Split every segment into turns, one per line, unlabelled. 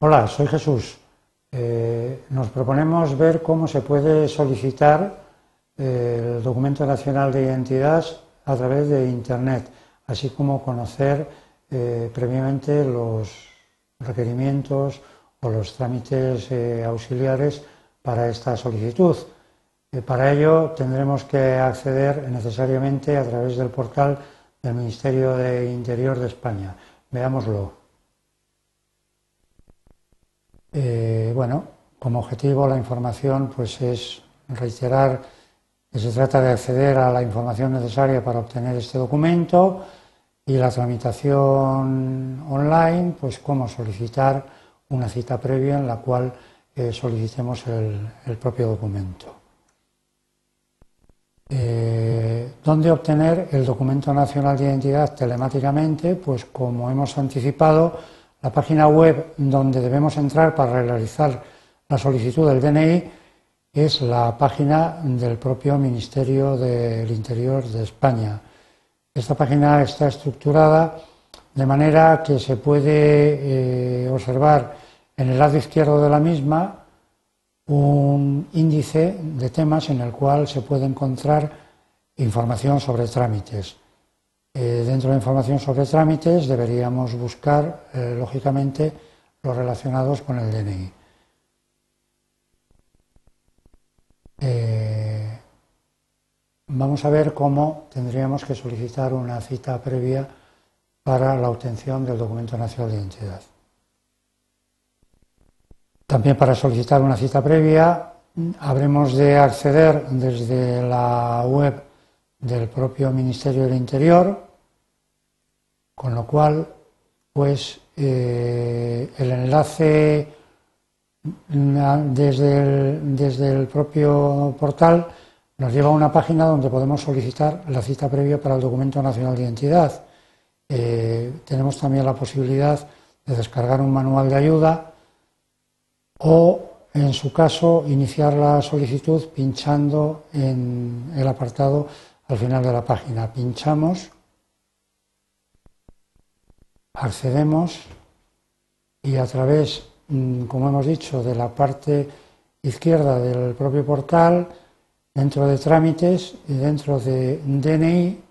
Hola, soy Jesús. Eh, nos proponemos ver cómo se puede solicitar eh, el documento nacional de identidad a través de Internet, así como conocer eh, previamente los requerimientos o los trámites auxiliares para esta solicitud. para ello tendremos que acceder necesariamente a través del portal del Ministerio de Interior de España. Veámoslo. Eh, bueno, como objetivo la información pues es reiterar que se trata de acceder a la información necesaria para obtener este documento y la tramitación online, pues cómo solicitar una cita previa en la cual eh, solicitemos el, propio documento. Eh, ¿Dónde obtener el documento nacional de identidad telemáticamente? Pues como hemos anticipado, la página web donde debemos entrar para realizar la solicitud del DNI es la página del propio Ministerio del Interior de España. Esta página está estructurada de manera que se puede eh, observar en el lado izquierdo de la misma un índice de temas en el cual se puede encontrar información sobre trámites. Eh, dentro de la información sobre trámites deberíamos buscar, eh, lógicamente, los relacionados con el DNI. Eh, vamos a ver cómo tendríamos que solicitar una cita previa para la obtención del documento nacional de identidad. También para solicitar una cita previa habremos de acceder desde la web del propio Ministerio del Interior con lo cual, pues eh, el enlace desde el, propio portal nos lleva a una página donde podemos solicitar la cita previa para el documento nacional de identidad. Eh, tenemos también la posibilidad de descargar un manual de ayuda o, en su caso, iniciar la solicitud pinchando en el apartado al final de la página. Pinchamos accedemos y a través, mm, como hemos dicho, de la parte izquierda del propio portal, dentro de trámites y dentro de DNI,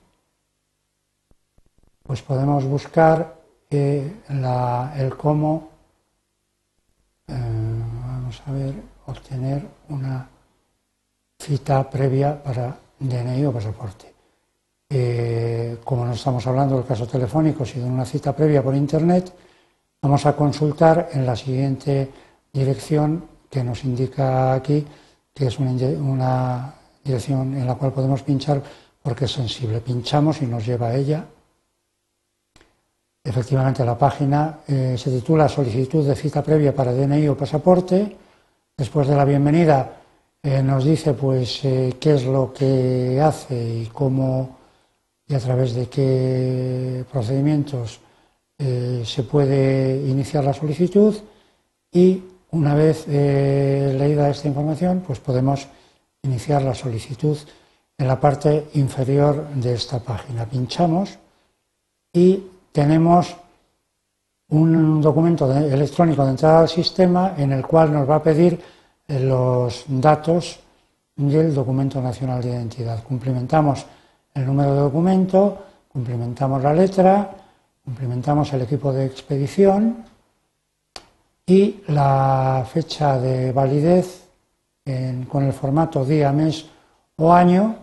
pues podemos buscar eh, el cómo, eh, vamos a ver, obtener una cita previa para DNI o pasaporte. Eh, como no estamos hablando del caso telefónico, sino de una cita previa por Internet, vamos a consultar en la siguiente dirección que nos indica aquí, que es una, dirección en la cual podemos pinchar porque es sensible. Pinchamos y nos lleva a ella. Efectivamente, la página eh, se titula Solicitud de cita previa para DNI o pasaporte. Después de la bienvenida eh, nos dice pues qué es lo que hace y cómo y a través de qué procedimientos eh, se puede iniciar la solicitud y una vez eh, leída esta información, pues podemos iniciar la solicitud en la parte inferior de esta página. Pinchamos y tenemos un documento electrónico de entrada al sistema en el cual nos va a pedir eh, los datos del documento nacional de identidad. Cumplimentamos el número de documento, cumplimentamos la letra, cumplimentamos el equipo de expedición y la fecha de validez con el formato día, mes o año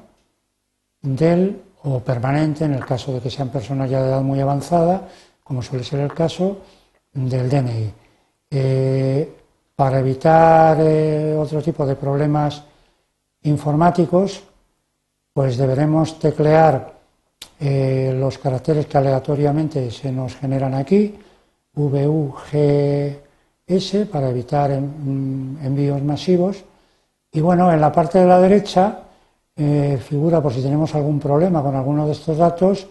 del o permanente en el caso de que sean personas ya de edad muy avanzada, como suele ser el caso del DNI. Eh, para evitar eh, otro tipo de problemas informáticos, pues deberemos teclear eh, los caracteres que aleatoriamente se nos generan aquí, VUGS, para evitar envíos masivos. Y bueno, en la parte de la derecha eh, figura, por si tenemos algún problema con alguno de estos datos,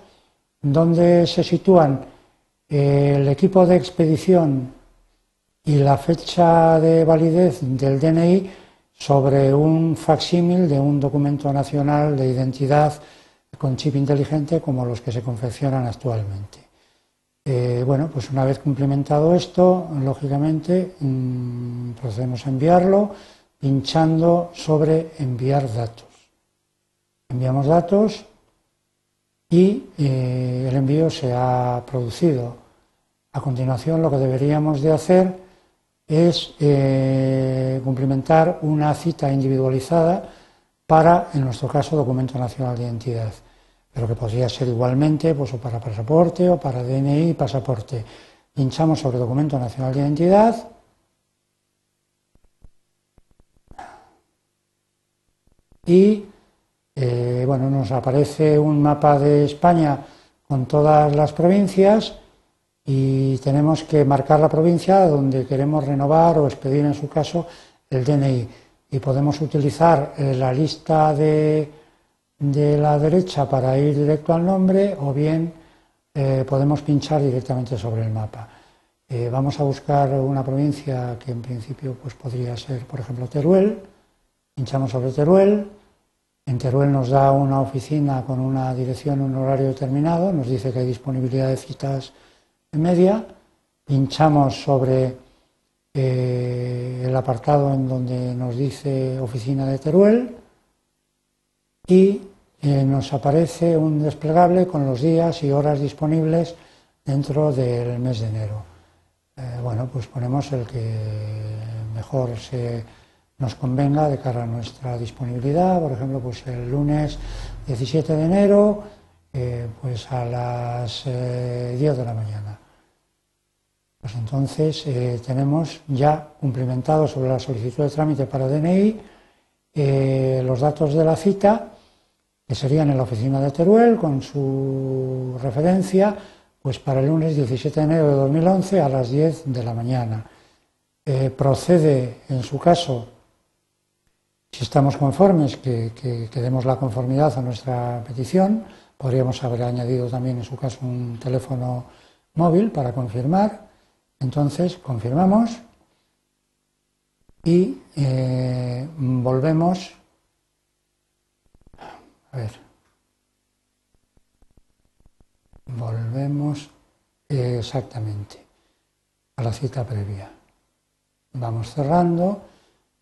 donde se sitúan eh, el equipo de expedición y la fecha de validez del DNI sobre un facsímil de un documento nacional de identidad con chip inteligente como los que se confeccionan actualmente. Eh, bueno, pues una vez cumplimentado esto, lógicamente mm, procedemos a enviarlo pinchando sobre enviar datos. Enviamos datos y eh, el envío se ha producido. A continuación lo que deberíamos de hacer es eh, cumplimentar una cita individualizada para, en nuestro caso, documento nacional de identidad pero que podría ser igualmente pues, o para pasaporte o para DNI y pasaporte. Pinchamos sobre documento nacional de identidad. Y eh, bueno, nos aparece un mapa de España con todas las provincias y tenemos que marcar la provincia donde queremos renovar o expedir en su caso el DNI. Y podemos utilizar eh, la lista de de la derecha para ir directo al nombre o bien eh, podemos pinchar directamente sobre el mapa. Eh, vamos a buscar una provincia que en principio pues, podría ser, por ejemplo, Teruel. Pinchamos sobre Teruel. En Teruel nos da una oficina con una dirección, un horario determinado. Nos dice que hay disponibilidad de citas media. Pinchamos sobre eh, el apartado en donde nos dice oficina de Teruel y eh, nos aparece un desplegable con los días y horas disponibles dentro del mes de enero. Eh, bueno, pues ponemos el que mejor se nos convenga de cara a nuestra disponibilidad, por ejemplo, pues el lunes 17 de enero, eh, pues a las 10 de la mañana. Pues entonces tenemos ya cumplimentado sobre la solicitud de trámite para DNI los datos de la cita que serían en la oficina de Teruel con su referencia pues para el lunes 17 de enero de 2011 a las 10 de la mañana. Eh, procede, en su caso, si estamos conformes, que, demos la conformidad a nuestra petición. Podríamos haber añadido también, en su caso, un teléfono móvil para confirmar. Entonces, confirmamos y eh, volvemos a ver. Volvemos exactamente a la cita previa. Vamos cerrando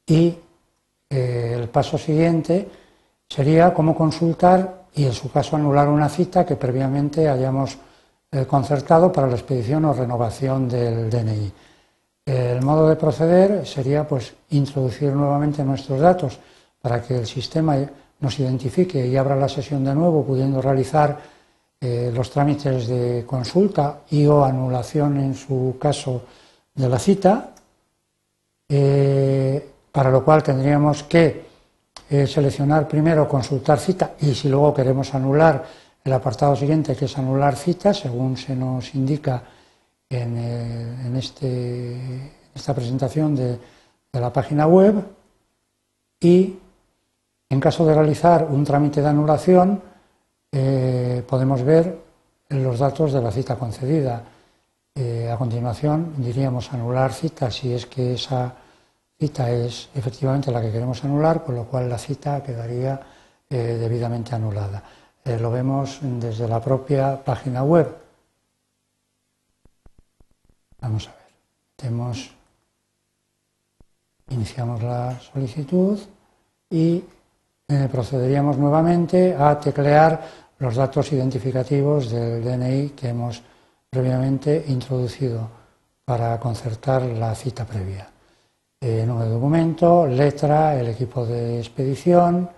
y eh, el paso siguiente sería cómo consultar y en su caso anular una cita que previamente hayamos eh, concertado para la expedición o renovación del DNI. El modo de proceder sería pues introducir nuevamente nuestros datos para que el sistema nos identifique y abra la sesión de nuevo, pudiendo realizar eh, los trámites de consulta y o anulación en su caso de la cita, eh, para lo cual tendríamos que eh, seleccionar primero consultar cita y si luego queremos anular el apartado siguiente que es anular cita, según se nos indica en, este, esta presentación de, la página web y en caso de realizar un trámite de anulación, eh, podemos ver los datos de la cita concedida. Eh, a continuación diríamos anular cita si es que esa cita es efectivamente la que queremos anular, con lo cual la cita quedaría eh, debidamente anulada. Lo vemos desde la propia página web. Vamos a ver. iniciamos la solicitud y eh, procederíamos nuevamente a teclear los datos identificativos del DNI que hemos previamente introducido para concertar la cita previa. Eh, número de documento, letra, el equipo de expedición,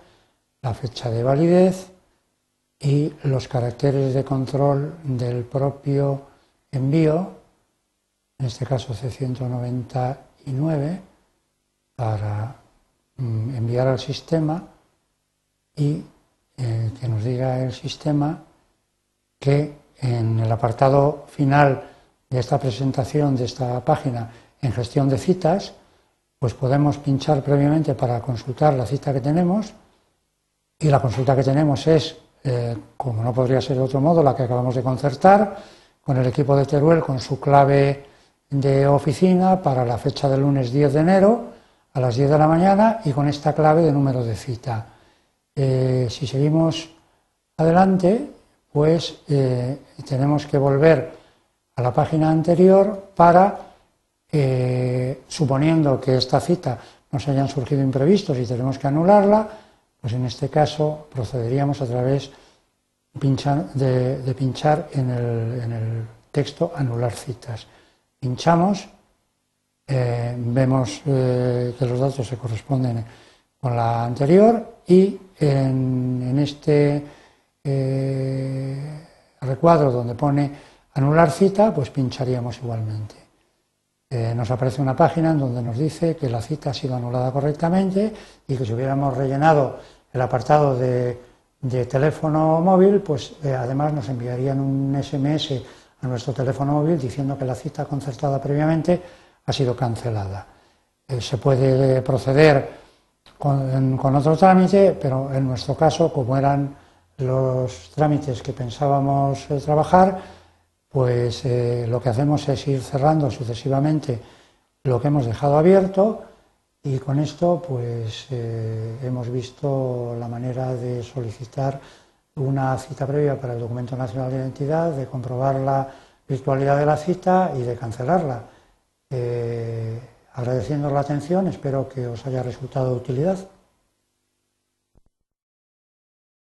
la fecha de validez y los caracteres de control del propio envío, en este caso C199, para mm, enviar al sistema y eh, que nos diga el sistema que en el apartado final de esta presentación, de esta página, en gestión de citas, pues podemos pinchar previamente para consultar la cita que tenemos y la consulta que tenemos es, eh, como no podría ser de otro modo, la que acabamos de concertar con el equipo de Teruel con su clave de oficina para la fecha del lunes 10 de enero a las 10 de la mañana y con esta clave de número de cita. Eh, si seguimos adelante, pues eh, tenemos que volver a la página anterior para, suponiendo que esta cita nos hayan surgido imprevistos y tenemos que anularla, pues en este caso procederíamos a través de, pinchar en el, texto anular citas. Pinchamos, eh, vemos eh, que los datos se corresponden con la anterior y en, este recuadro donde pone anular cita, pues pincharíamos igualmente. Eh, nos aparece una página en donde nos dice que la cita ha sido anulada correctamente y que si hubiéramos rellenado el apartado de, teléfono móvil, pues eh, además nos enviarían un SMS a nuestro teléfono móvil diciendo que la cita concertada previamente ha sido cancelada. Eh, se puede proceder con otro trámite, pero en nuestro caso, como eran los trámites que pensábamos trabajar, pues eh, lo que hacemos es ir cerrando sucesivamente lo que hemos dejado abierto y con esto pues eh, hemos visto la manera de solicitar una cita previa para el documento nacional de identidad, de comprobar la virtualidad de la cita y de cancelarla. Eh, agradeciendo la atención, espero que os haya resultado de utilidad.